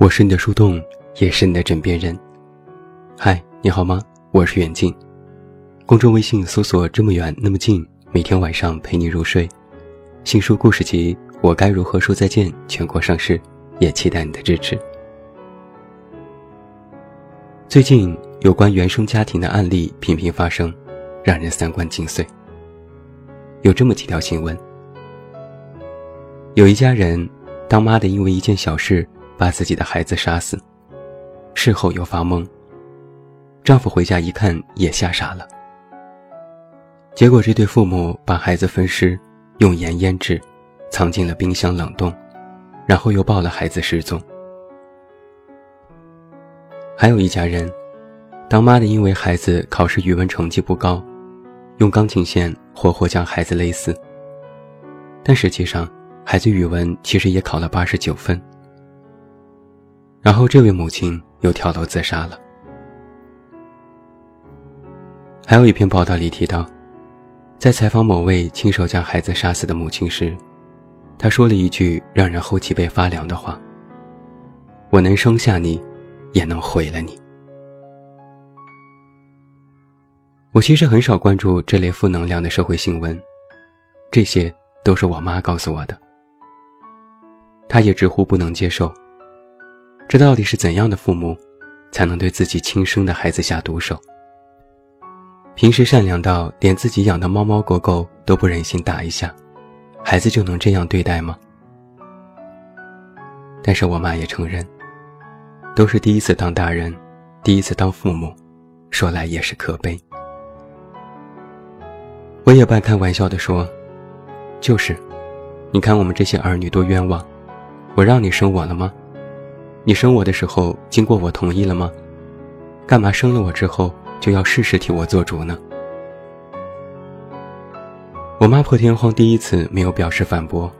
我是你的树洞，也是你的枕边人。嗨，你好吗？我是远近。公众微信搜索“这么远那么近”，每天晚上陪你入睡。新书故事集《我该如何说再见》全国上市，也期待你的支持。最近有关原生家庭的案例频频发生，让人三观尽碎。有这么几条新闻：有一家人，当妈的因为一件小事。把自己的孩子杀死，事后又发懵。丈夫回家一看，也吓傻了。结果这对父母把孩子分尸，用盐腌制，藏进了冰箱冷冻，然后又报了孩子失踪。还有一家人，当妈的因为孩子考试语文成绩不高，用钢琴线活活将孩子勒死。但实际上，孩子语文其实也考了八十九分。然后，这位母亲又跳楼自杀了。还有一篇报道里提到，在采访某位亲手将孩子杀死的母亲时，她说了一句让人后脊背发凉的话：“我能生下你，也能毁了你。”我其实很少关注这类负能量的社会新闻，这些都是我妈告诉我的。她也直呼不能接受。这到底是怎样的父母，才能对自己亲生的孩子下毒手？平时善良到连自己养的猫猫狗狗都不忍心打一下，孩子就能这样对待吗？但是我妈也承认，都是第一次当大人，第一次当父母，说来也是可悲。我也半开玩笑的说：“就是，你看我们这些儿女多冤枉，我让你生我了吗？”你生我的时候，经过我同意了吗？干嘛生了我之后就要事事替我做主呢？我妈破天荒第一次没有表示反驳。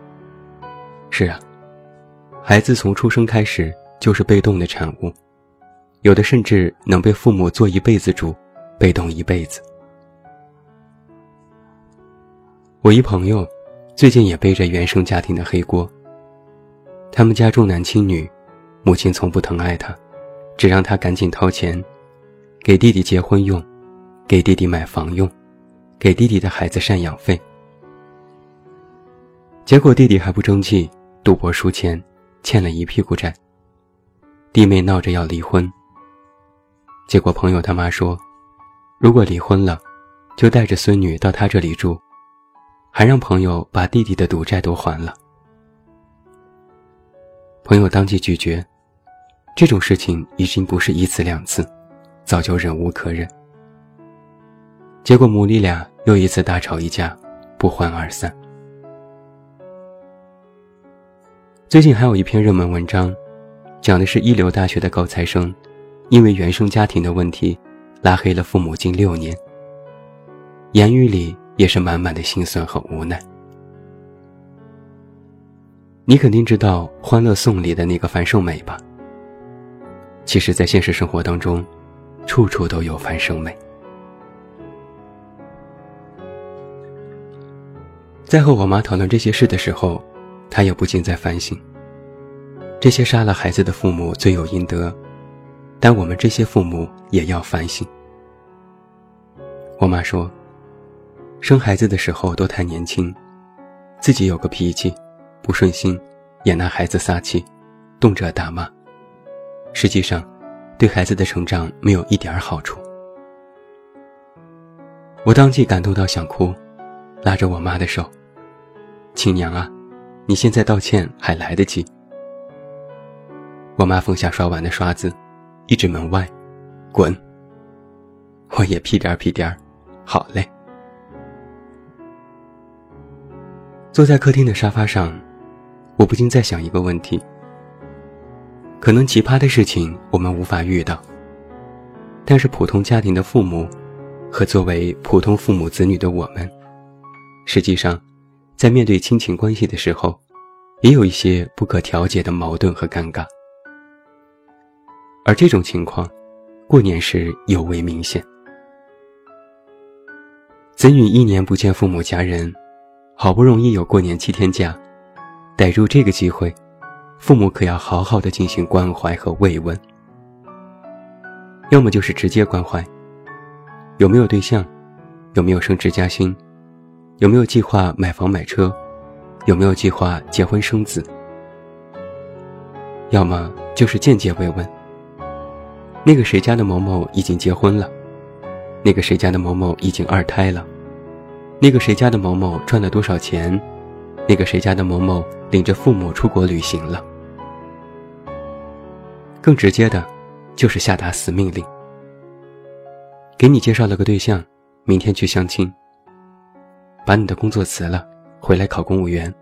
是啊，孩子从出生开始就是被动的产物，有的甚至能被父母做一辈子主，被动一辈子。我一朋友，最近也背着原生家庭的黑锅。他们家重男轻女。母亲从不疼爱他，只让他赶紧掏钱，给弟弟结婚用，给弟弟买房用，给弟弟的孩子赡养费。结果弟弟还不争气，赌博输钱，欠了一屁股债。弟妹闹着要离婚。结果朋友他妈说，如果离婚了，就带着孙女到他这里住，还让朋友把弟弟的赌债都还了。朋友当即拒绝。这种事情已经不是一次两次，早就忍无可忍。结果母女俩又一次大吵一架，不欢而散。最近还有一篇热门文章，讲的是一流大学的高材生，因为原生家庭的问题，拉黑了父母近六年。言语里也是满满的心酸和无奈。你肯定知道《欢乐颂》里的那个樊胜美吧？其实，在现实生活当中，处处都有樊胜美。在和我妈讨论这些事的时候，她也不禁在反省：这些杀了孩子的父母罪有应得，但我们这些父母也要反省。我妈说，生孩子的时候都太年轻，自己有个脾气，不顺心，也拿孩子撒气，动辄打骂。实际上，对孩子的成长没有一点好处。我当即感动到想哭，拉着我妈的手：“亲娘啊，你现在道歉还来得及。”我妈放下刷碗的刷子，一指门外：“滚！”我也屁颠儿屁颠儿好嘞。坐在客厅的沙发上，我不禁在想一个问题。可能奇葩的事情我们无法遇到，但是普通家庭的父母，和作为普通父母子女的我们，实际上，在面对亲情关系的时候，也有一些不可调节的矛盾和尴尬。而这种情况，过年时尤为明显。子女一年不见父母家人，好不容易有过年七天假，逮住这个机会。父母可要好好的进行关怀和慰问。要么就是直接关怀，有没有对象，有没有升职加薪，有没有计划买房买车，有没有计划结婚生子。要么就是间接慰问。那个谁家的某某已经结婚了，那个谁家的某某已经二胎了，那个谁家的某某赚了多少钱，那个谁家的某某领着父母出国旅行了。更直接的，就是下达死命令，给你介绍了个对象，明天去相亲。把你的工作辞了，回来考公务员。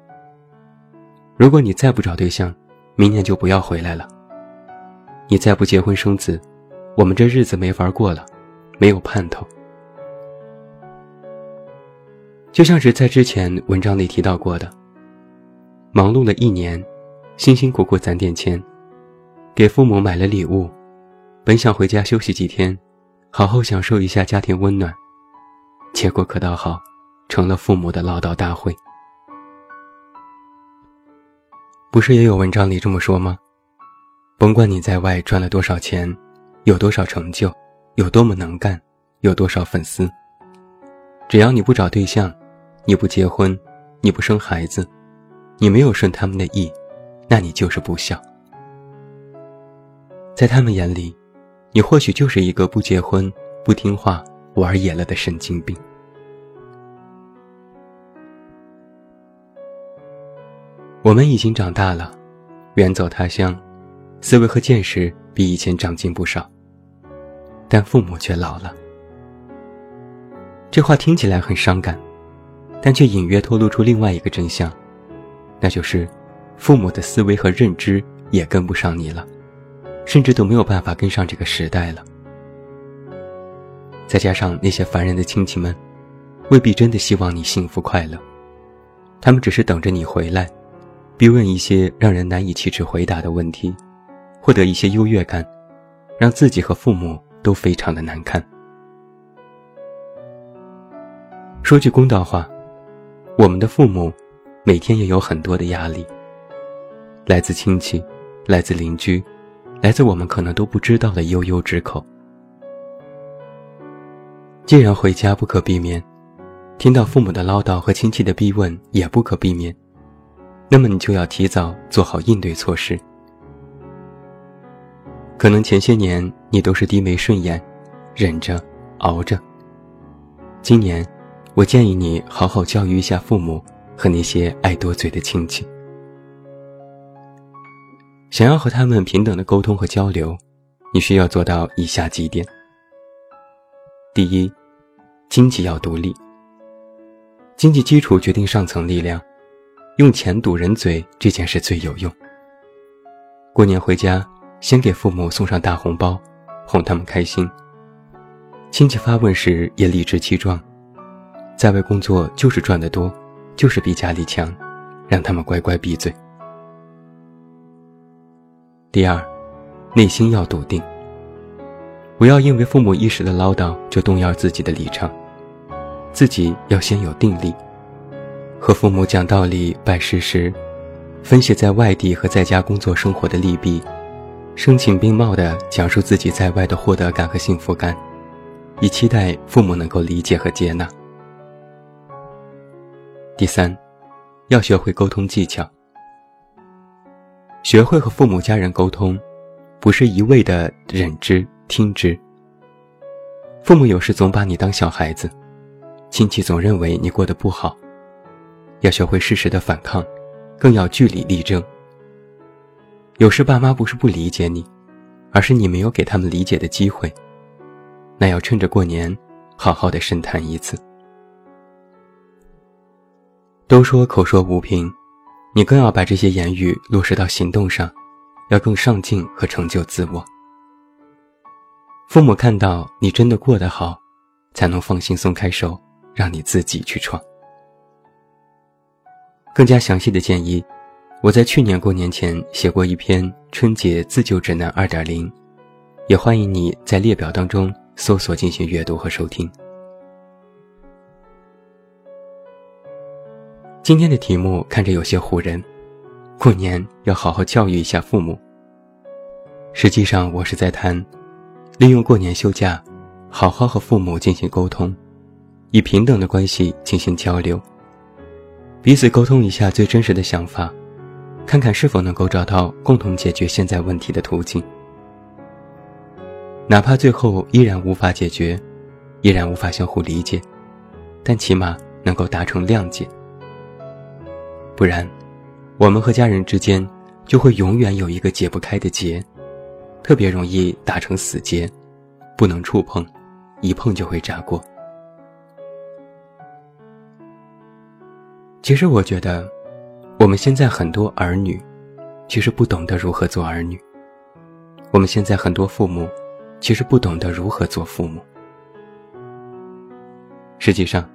如果你再不找对象，明年就不要回来了。你再不结婚生子，我们这日子没法过了，没有盼头。就像是在之前文章里提到过的，忙碌了一年，辛辛苦苦攒点钱，给父母买了礼物，本想回家休息几天，好好享受一下家庭温暖，结果可倒好，成了父母的唠叨大会。不是也有文章里这么说吗？甭管你在外赚了多少钱，有多少成就，有多么能干，有多少粉丝，只要你不找对象，你不结婚，你不生孩子，你没有顺他们的意，那你就是不孝。在他们眼里，你或许就是一个不结婚、不听话、玩野了的神经病。我们已经长大了，远走他乡。思维和见识比以前长进不少，但父母却老了。这话听起来很伤感，但却隐约透露出另外一个真相，那就是，父母的思维和认知也跟不上你了，甚至都没有办法跟上这个时代了。再加上那些烦人的亲戚们，未必真的希望你幸福快乐，他们只是等着你回来，逼问一些让人难以启齿回答的问题。获得一些优越感，让自己和父母都非常的难堪。说句公道话，我们的父母每天也有很多的压力，来自亲戚，来自邻居，来自我们可能都不知道的悠悠之口。既然回家不可避免，听到父母的唠叨和亲戚的逼问也不可避免，那么你就要提早做好应对措施。可能前些年你都是低眉顺眼，忍着，熬着。今年，我建议你好好教育一下父母和那些爱多嘴的亲戚。想要和他们平等的沟通和交流，你需要做到以下几点：第一，经济要独立。经济基础决定上层力量，用钱堵人嘴这件事最有用。过年回家。先给父母送上大红包，哄他们开心。亲戚发问时也理直气壮，在外工作就是赚得多，就是比家里强，让他们乖乖闭嘴。第二，内心要笃定，不要因为父母一时的唠叨就动摇自己的立场，自己要先有定力。和父母讲道理、摆事实，分析在外地和在家工作生活的利弊。声情并茂地讲述自己在外的获得感和幸福感，以期待父母能够理解和接纳。第三，要学会沟通技巧。学会和父母家人沟通，不是一味的忍之听之。父母有时总把你当小孩子，亲戚总认为你过得不好，要学会适时的反抗，更要据理力争。有时爸妈不是不理解你，而是你没有给他们理解的机会。那要趁着过年，好好的深谈一次。都说口说无凭，你更要把这些言语落实到行动上，要更上进和成就自我。父母看到你真的过得好，才能放心松开手，让你自己去闯。更加详细的建议。我在去年过年前写过一篇春节自救指南二点零，也欢迎你在列表当中搜索进行阅读和收听。今天的题目看着有些唬人，过年要好好教育一下父母。实际上，我是在谈，利用过年休假，好好和父母进行沟通，以平等的关系进行交流，彼此沟通一下最真实的想法，看看是否能够找到共同解决现在问题的途径。哪怕最后依然无法解决，依然无法相互理解，但起码能够达成谅解。不然，我们和家人之间就会永远有一个解不开的结，特别容易打成死结，不能触碰，一碰就会炸锅。其实我觉得，我们现在很多儿女，其实不懂得如何做儿女。我们现在很多父母，其实不懂得如何做父母。实际上，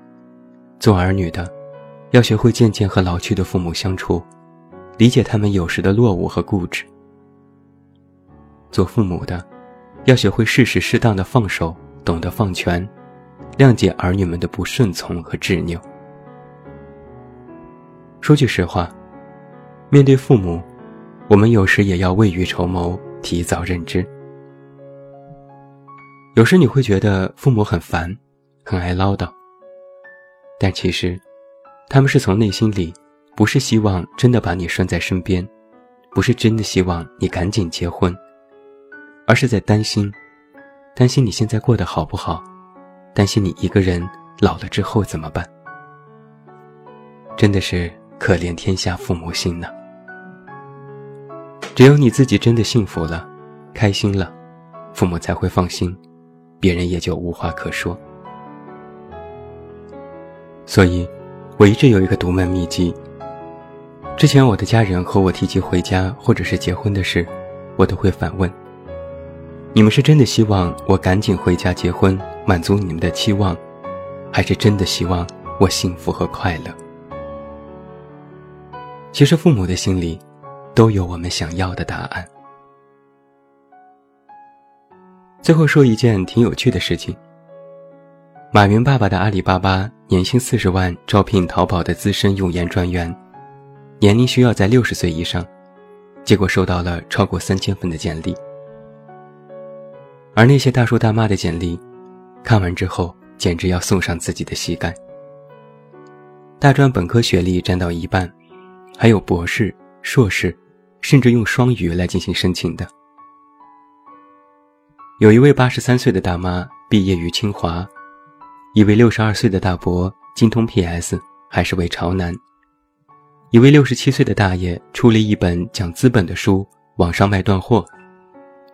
做儿女的。要学会渐渐和老去的父母相处，理解他们有时的落伍和固执。做父母的，要学会适时适当的放手，懂得放权，谅解儿女们的不顺从和执拗。说句实话，面对父母，我们有时也要未雨绸缪，提早认知。有时你会觉得父母很烦，很爱唠叨，但其实。他们是从内心里，不是希望真的把你拴在身边，不是真的希望你赶紧结婚，而是在担心，担心你现在过得好不好，担心你一个人老了之后怎么办。真的是可怜天下父母心呢。只有你自己真的幸福了，开心了，父母才会放心，别人也就无话可说。所以。我一直有一个独门秘籍。之前我的家人和我提及回家或者是结婚的事，我都会反问：你们是真的希望我赶紧回家结婚，满足你们的期望，还是真的希望我幸福和快乐？其实父母的心里，都有我们想要的答案。最后说一件挺有趣的事情。马云爸爸的阿里巴巴年薪四十万，招聘淘宝的资深用研专员，年龄需要在六十岁以上，结果收到了超过三千份的简历。而那些大叔大妈的简历，看完之后简直要送上自己的膝盖。大专本科学历占到一半，还有博士、硕士，甚至用双语来进行申请的。有一位八十三岁的大妈毕业于清华。一位六十二岁的大伯精通 PS，还是位潮男；一位六十七岁的大爷出了一本讲资本的书，网上卖断货；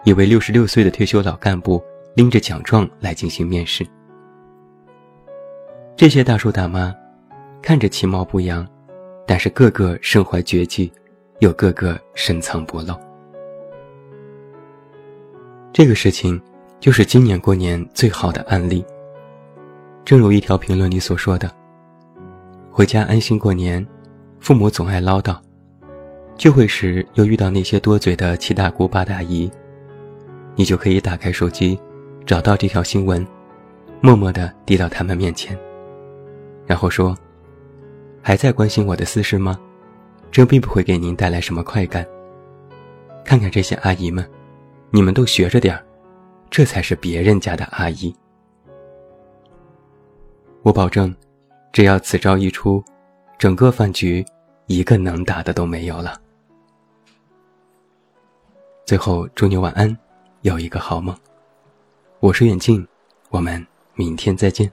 一位六十六岁的退休老干部拎着奖状来进行面试。这些大叔大妈，看着其貌不扬，但是个个身怀绝技，又个个深藏不露。这个事情，就是今年过年最好的案例。正如一条评论里所说的：“回家安心过年，父母总爱唠叨，聚会时又遇到那些多嘴的七大姑八大姨，你就可以打开手机，找到这条新闻，默默地递到他们面前，然后说：‘还在关心我的私事吗？这并不会给您带来什么快感。看看这些阿姨们，你们都学着点儿，这才是别人家的阿姨。’”我保证，只要此招一出，整个饭局一个能打的都没有了。最后，祝你晚安，有一个好梦。我是远近，我们明天再见。